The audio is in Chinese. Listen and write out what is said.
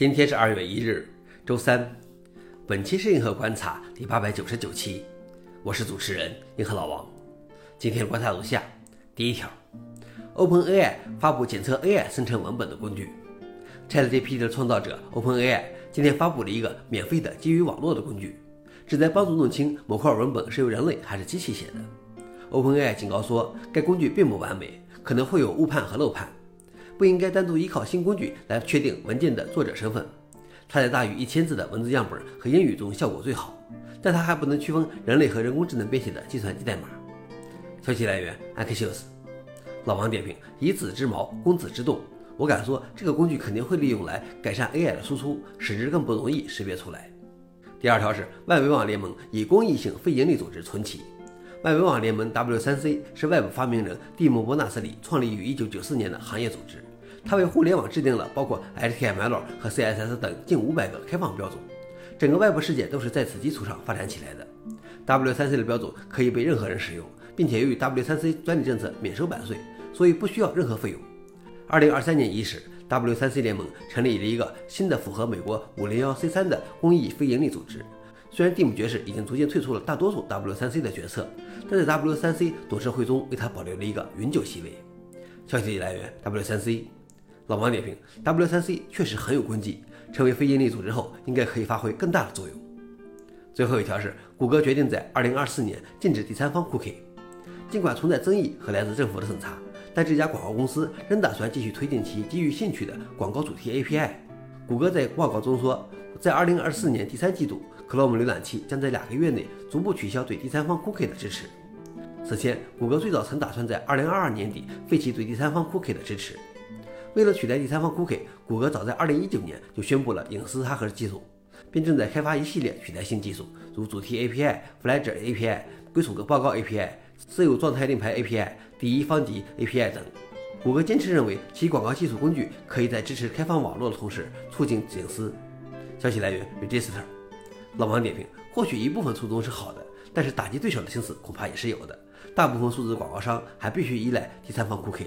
今天是二月一日，周三。本期是银河观察第八百九十九期，我是主持人银河老王。今天观察如下：第一条，OpenAI 发布检测 AI 生成文本的工具。ChatGPT 的创造者 OpenAI 今天发布了一个免费的基于网络的工具，旨在帮助弄清某块文本是由人类还是机器写的。OpenAI 警告说，该工具并不完美，可能会有误判和漏判。不应该单独依靠新工具来确定文件的作者身份。它在大于一千字的文字样本和英语中效果最好，但它还不能区分人类和人工智能编写的计算机代码。消息来源：Axios。老王点评：以子之矛攻子之盾。我敢说，这个工具肯定会利用来改善 AI 的输出，使之更不容易识别出来。第二条是外围网联盟以公益性非营利组织存起。外围网联盟 W3C 是 Web 发明人蒂姆·伯纳斯里创立于1994年的行业组织。它为互联网制定了包括 HTML 和 CSS 等近五百个开放标准，整个外部世界都是在此基础上发展起来的。W3C 的标准可以被任何人使用，并且由于 W3C 专利政策免收版税，所以不需要任何费用。二零二三年伊始，W3C 联盟成立了一个新的符合美国五零幺 C 三的公益非营利组织。虽然蒂姆爵士已经逐渐退出了大多数 W3C 的决策，但在 W3C 董事会中为他保留了一个永久席位。消息来源：W3C。老王点评：W3C 确实很有功绩，成为非营利组织后，应该可以发挥更大的作用。最后一条是，谷歌决定在2024年禁止第三方 cookie。尽管存在争议和来自政府的审查，但这家广告公司仍打算继续推进其基于兴趣的广告主题 API。谷歌在报告中说，在2024年第三季度，Chrome 浏览器将在两个月内逐步取消对第三方 cookie 的支持。此前，谷歌最早曾打算在2022年底废弃对第三方 cookie 的支持。为了取代第三方 cookie，谷歌早在2019年就宣布了隐私沙盒技术，并正在开发一系列取代性技术，如主题 API、Flash API、归属报告 API、私有状态令牌 API、第一方级 API 等。谷歌坚持认为，其广告技术工具可以在支持开放网络的同时促进隐私。消息来源：Register。老王点评：或许一部分初衷是好的，但是打击对手的心思恐怕也是有的。大部分数字广告商还必须依赖第三方 cookie。